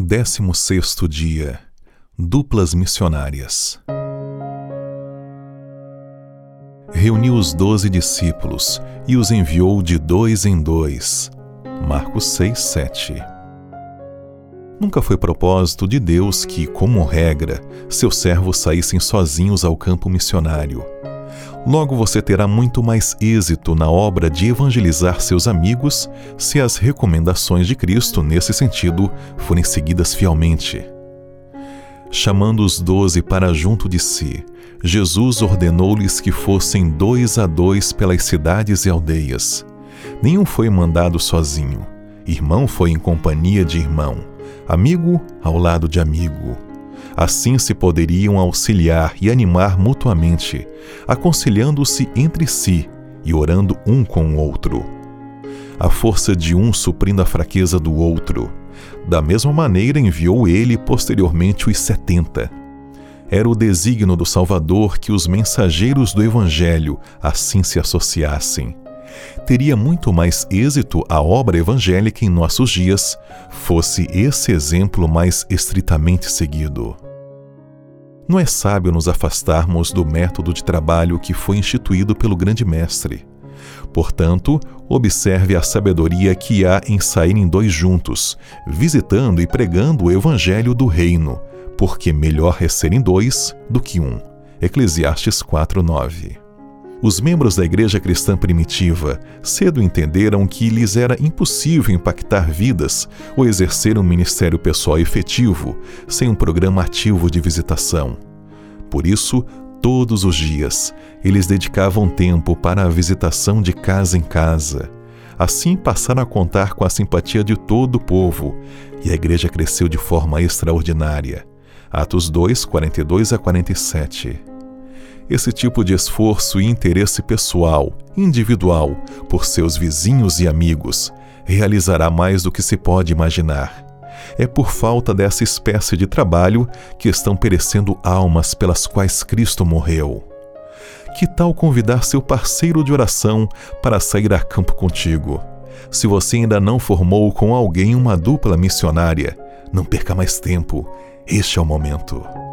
16 dia Duplas missionárias. Reuniu os doze discípulos e os enviou de dois em dois. Marcos 6, 7. Nunca foi propósito de Deus que, como regra, seus servos saíssem sozinhos ao campo missionário. Logo você terá muito mais êxito na obra de evangelizar seus amigos se as recomendações de Cristo nesse sentido forem seguidas fielmente. Chamando os doze para junto de si, Jesus ordenou-lhes que fossem dois a dois pelas cidades e aldeias. Nenhum foi mandado sozinho. Irmão foi em companhia de irmão, amigo ao lado de amigo. Assim se poderiam auxiliar e animar mutuamente, aconselhando-se entre si e orando um com o outro. A força de um suprindo a fraqueza do outro. Da mesma maneira enviou ele posteriormente os setenta. Era o desígnio do Salvador que os mensageiros do Evangelho assim se associassem teria muito mais êxito a obra evangélica em nossos dias fosse esse exemplo mais estritamente seguido. Não é sábio nos afastarmos do método de trabalho que foi instituído pelo Grande Mestre. Portanto, observe a sabedoria que há em saírem dois juntos, visitando e pregando o Evangelho do Reino, porque melhor é serem dois do que um. Eclesiastes 4:9. Os membros da igreja cristã primitiva cedo entenderam que lhes era impossível impactar vidas ou exercer um ministério pessoal efetivo sem um programa ativo de visitação. Por isso, todos os dias, eles dedicavam tempo para a visitação de casa em casa. Assim passaram a contar com a simpatia de todo o povo e a igreja cresceu de forma extraordinária. Atos 2, 42 a 47. Esse tipo de esforço e interesse pessoal, individual, por seus vizinhos e amigos, realizará mais do que se pode imaginar. É por falta dessa espécie de trabalho que estão perecendo almas pelas quais Cristo morreu. Que tal convidar seu parceiro de oração para sair a campo contigo? Se você ainda não formou com alguém uma dupla missionária, não perca mais tempo. Este é o momento.